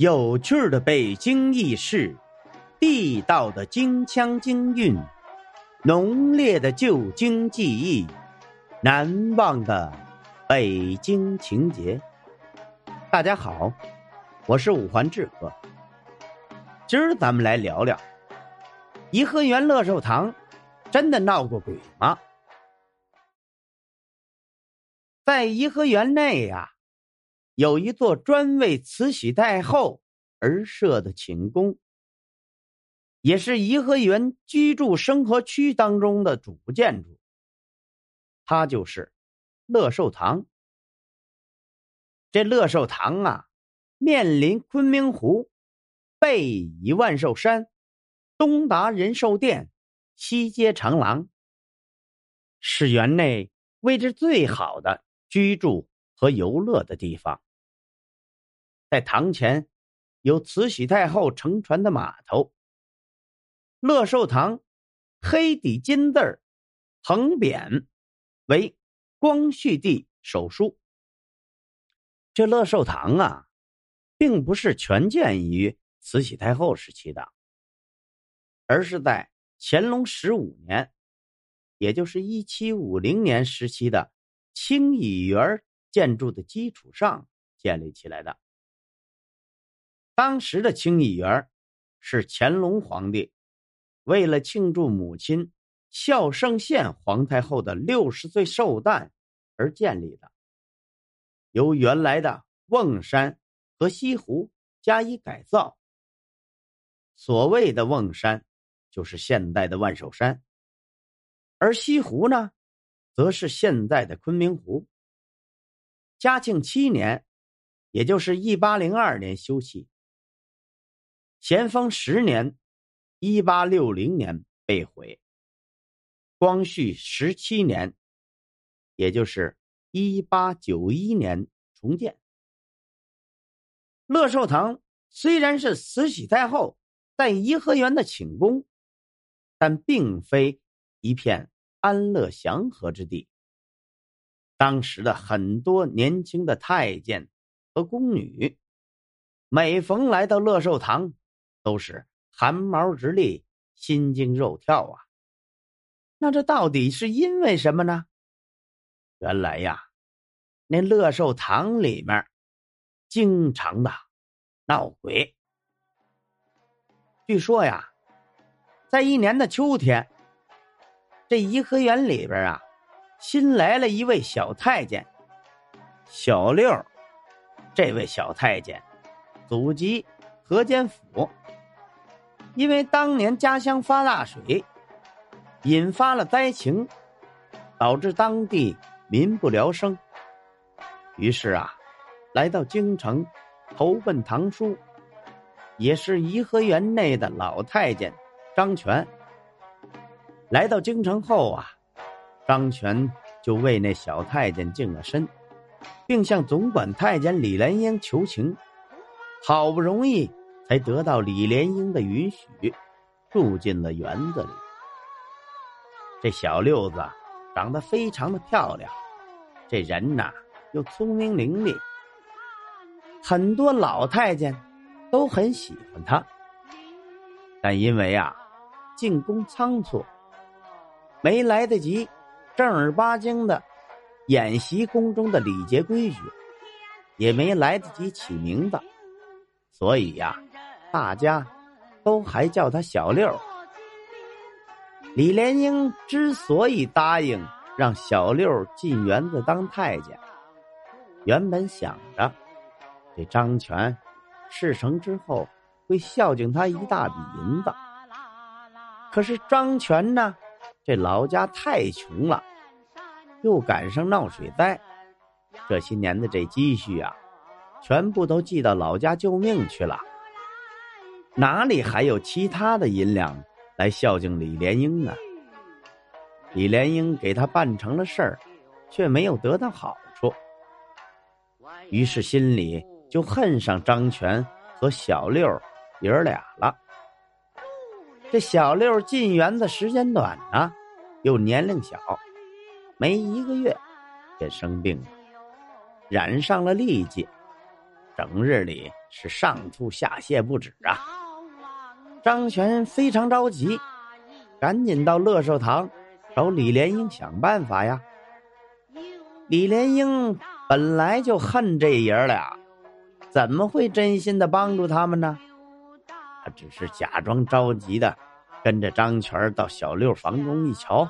有趣的北京轶事，地道的京腔京韵，浓烈的旧京记忆，难忘的北京情节。大家好，我是五环志哥。今儿咱们来聊聊颐和园乐寿堂，真的闹过鬼吗？在颐和园内呀。有一座专为慈禧太后而设的寝宫，也是颐和园居住生活区当中的主建筑。它就是乐寿堂。这乐寿堂啊，面临昆明湖，背倚万寿山，东达仁寿殿，西接长廊，是园内位置最好的居住和游乐的地方。在堂前，有慈禧太后乘船的码头。乐寿堂，黑底金字儿，横匾为光绪帝手书。这乐寿堂啊，并不是全建于慈禧太后时期的，而是在乾隆十五年，也就是一七五零年时期的清漪园建筑的基础上建立起来的。当时的清漪园是乾隆皇帝为了庆祝母亲孝圣宪皇太后的六十岁寿诞而建立的，由原来的瓮山和西湖加以改造。所谓的瓮山，就是现在的万寿山，而西湖呢，则是现在的昆明湖。嘉庆七年，也就是一八零二年修葺。咸丰十年，一八六零年被毁。光绪十七年，也就是一八九一年重建。乐寿堂虽然是慈禧太后在颐和园的寝宫，但并非一片安乐祥和之地。当时的很多年轻的太监和宫女，每逢来到乐寿堂，都是汗毛直立，心惊肉跳啊！那这到底是因为什么呢？原来呀，那乐寿堂里面经常的闹鬼。据说呀，在一年的秋天，这颐和园里边啊，新来了一位小太监小六。这位小太监祖籍河间府。因为当年家乡发大水，引发了灾情，导致当地民不聊生。于是啊，来到京城，投奔堂叔，也是颐和园内的老太监张全。来到京城后啊，张全就为那小太监净了身，并向总管太监李莲英求情，好不容易。才得到李莲英的允许，住进了园子里。这小六子长得非常的漂亮，这人呐又聪明伶俐，很多老太监都很喜欢他。但因为啊进宫仓促，没来得及正儿八经的演习宫中的礼节规矩，也没来得及起名字，所以呀。大家都还叫他小六。李莲英之所以答应让小六进园子当太监，原本想着这张全事成之后会孝敬他一大笔银子。可是张全呢，这老家太穷了，又赶上闹水灾，这些年的这积蓄啊，全部都寄到老家救命去了。哪里还有其他的银两来孝敬李莲英呢？李莲英给他办成了事儿，却没有得到好处，于是心里就恨上张全和小六爷儿俩了。这小六进园子时间短呢，又年龄小，没一个月便生病了，染上了痢疾，整日里是上吐下泻不止啊。张全非常着急，赶紧到乐寿堂找李莲英想办法呀。李莲英本来就恨这爷俩，怎么会真心的帮助他们呢？他只是假装着急的，跟着张全到小六房中一瞧，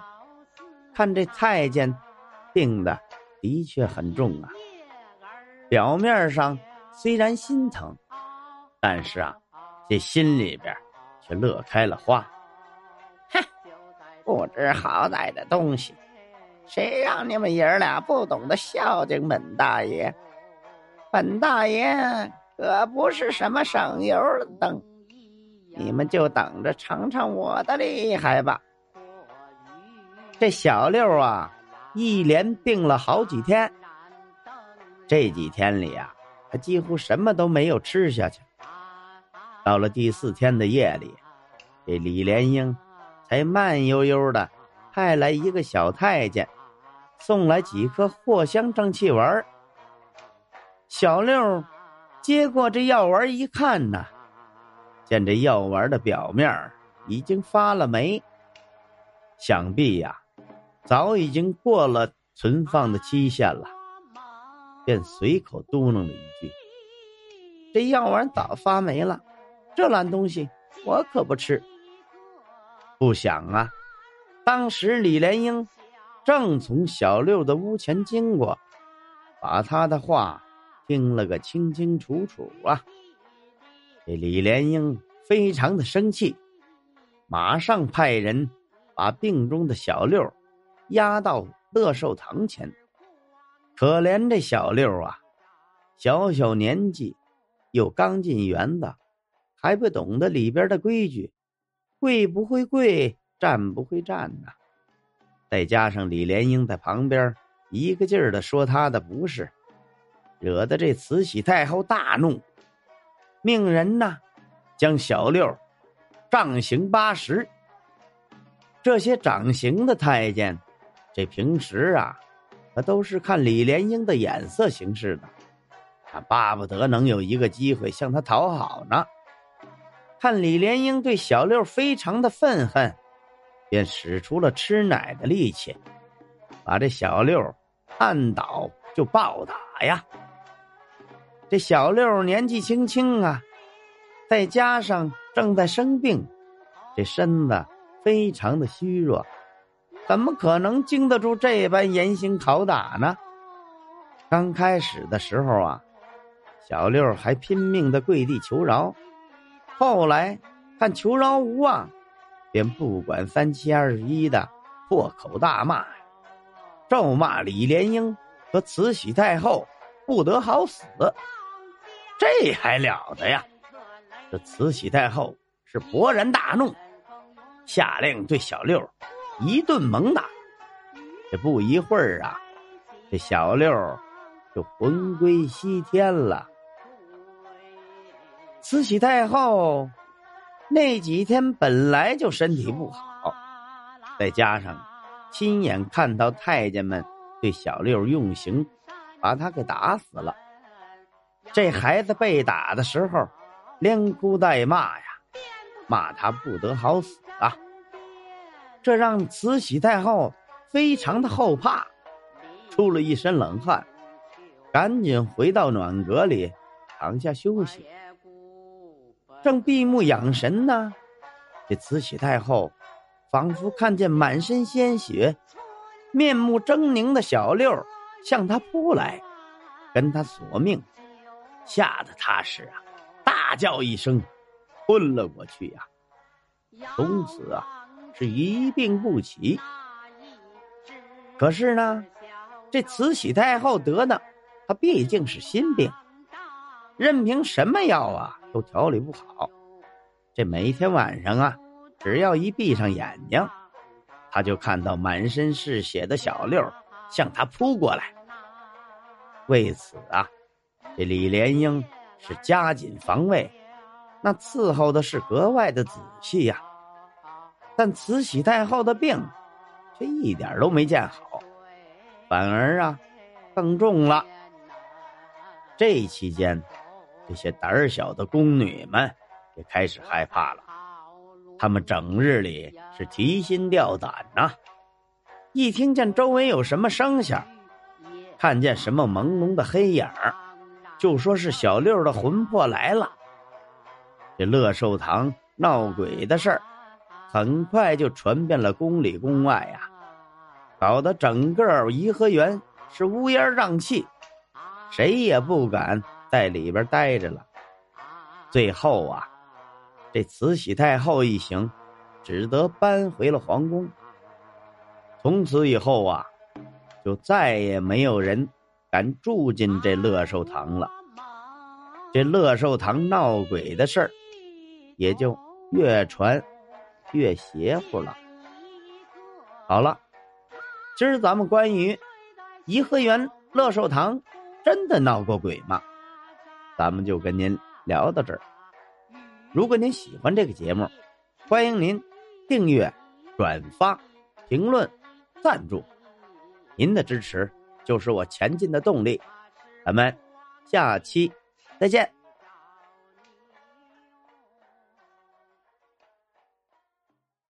看这太监病的的确很重啊。表面上虽然心疼，但是啊，这心里边却乐开了花。哼，不知好歹的东西，谁让你们爷俩不懂得孝敬本大爷？本大爷可不是什么省油的灯，你们就等着尝尝我的厉害吧。这小六啊，一连病了好几天。这几天里啊，他几乎什么都没有吃下去。到了第四天的夜里，这李莲英才慢悠悠的派来一个小太监，送来几颗藿香正气丸。小六接过这药丸一看呐，见这药丸的表面已经发了霉，想必呀，早已经过了存放的期限了。便随口嘟囔了一句：“这药丸早发霉了，这烂东西我可不吃。”不想啊，当时李莲英正从小六的屋前经过，把他的话听了个清清楚楚啊。这李莲英非常的生气，马上派人把病中的小六押到乐寿堂前。可怜这小六啊，小小年纪，又刚进园子，还不懂得里边的规矩，跪不会跪，站不会站呐。再加上李莲英在旁边一个劲儿的说他的不是，惹得这慈禧太后大怒，命人呐将小六杖刑八十。这些掌刑的太监，这平时啊。他都是看李莲英的眼色行事的，他巴不得能有一个机会向他讨好呢。看李莲英对小六非常的愤恨，便使出了吃奶的力气，把这小六按倒就暴打呀。这小六年纪轻轻啊，再加上正在生病，这身子非常的虚弱。怎么可能经得住这般严刑拷打呢？刚开始的时候啊，小六还拼命的跪地求饶，后来看求饶无望，便不管三七二十一的破口大骂，咒骂李莲英和慈禧太后不得好死。这还了得呀！这慈禧太后是勃然大怒，下令对小六。一顿猛打，这不一会儿啊，这小六就魂归西天了。慈禧太后那几天本来就身体不好，再加上亲眼看到太监们对小六用刑，把他给打死了。这孩子被打的时候，连哭带骂呀，骂他不得好死啊。这让慈禧太后非常的后怕，出了一身冷汗，赶紧回到暖阁里躺下休息。正闭目养神呢，这慈禧太后仿佛看见满身鲜血、面目狰狞的小六向他扑来，跟他索命，吓得他是啊大叫一声，昏了过去呀。从此啊。是一病不起，可是呢，这慈禧太后得的，她毕竟是心病，任凭什么药啊都调理不好。这每天晚上啊，只要一闭上眼睛，他就看到满身是血的小六向他扑过来。为此啊，这李莲英是加紧防卫，那伺候的是格外的仔细呀。但慈禧太后的病，却一点都没见好，反而啊，更重了。这期间，这些胆小的宫女们也开始害怕了。他们整日里是提心吊胆呐，一听见周围有什么声响，看见什么朦胧的黑影儿，就说是小六的魂魄来了。这乐寿堂闹鬼的事儿，很快就传遍了宫里宫外呀，搞得整个颐和园是乌烟瘴气，谁也不敢在里边待着了。最后啊。这慈禧太后一行，只得搬回了皇宫。从此以后啊，就再也没有人敢住进这乐寿堂了。这乐寿堂闹鬼的事儿，也就越传越邪乎了。好了，今儿咱们关于颐和园乐寿堂真的闹过鬼吗？咱们就跟您聊到这儿。如果您喜欢这个节目，欢迎您订阅、转发、评论、赞助，您的支持就是我前进的动力。咱们下期再见。